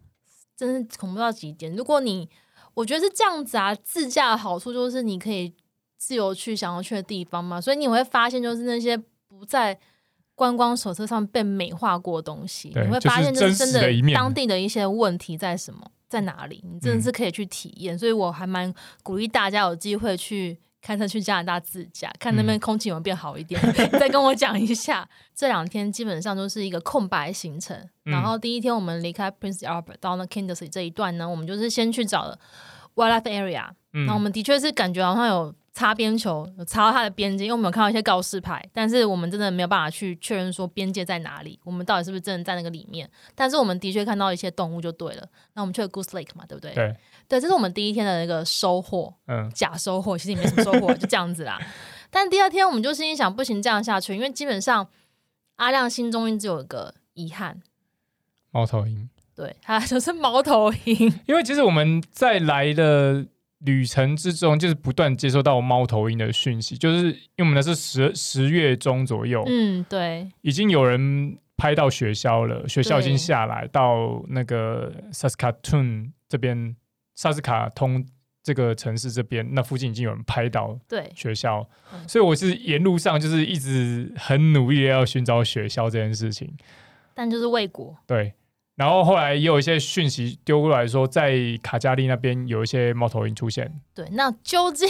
[SPEAKER 1] 真是恐怖到极点。如果你我觉得是这样子啊，自驾的好处就是你可以自由去想要去的地方嘛，所以你会发现就是那些不在观光手册上被美化过的东西，你会发现就是真的当地的一些问题在什么。在哪里？你真的是可以去体验，嗯、所以我还蛮鼓励大家有机会去开车去加拿大自驾，看那边空气有没有变好一点。嗯、再跟我讲一下，这两天基本上都是一个空白行程。嗯、然后第一天我们离开 Prince Albert 到那 Kindersley 这一段呢，我们就是先去找了 Wildlife Area。嗯，那我们的确是感觉好像有。擦边球，有擦到它的边界，因为我们有看到一些告示牌，但是我们真的没有办法去确认说边界在哪里，我们到底是不是真的在那个里面？但是我们的确看到一些动物就对了。那我们去了 Goose Lake 嘛，对不对？
[SPEAKER 2] 对，
[SPEAKER 1] 对，这是我们第一天的那个收获，嗯，假收获，其实也没什么收获，就这样子啦。但第二天我们就心里想，不行，这样下去，因为基本上阿亮心中一直有一个遗憾，
[SPEAKER 2] 猫头鹰，
[SPEAKER 1] 对，他就是猫头鹰，
[SPEAKER 2] 因为其实我们在来的。旅程之中，就是不断接收到猫头鹰的讯息，就是因为我们那是十十月中左右，
[SPEAKER 1] 嗯，对，
[SPEAKER 2] 已经有人拍到雪鸮了，雪鸮已经下来到那个萨斯卡通这边，萨斯卡通这个城市这边，那附近已经有人拍到对。雪鸮，所以我是沿路上就是一直很努力的要寻找雪鸮这件事情，
[SPEAKER 1] 但就是未果，
[SPEAKER 2] 对。然后后来也有一些讯息丢过来说，在卡加利那边有一些猫头鹰出现。
[SPEAKER 1] 对，那究竟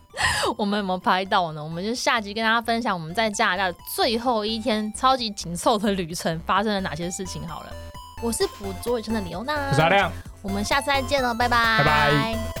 [SPEAKER 1] 我们有没有拍到呢？我们就下集跟大家分享我们在加拿大最后一天超级紧凑的旅程发生了哪些事情。好了，我是捕捉野生的李欧娜，
[SPEAKER 2] 我是阿亮，
[SPEAKER 1] 我们下次再见了，拜拜，
[SPEAKER 2] 拜拜。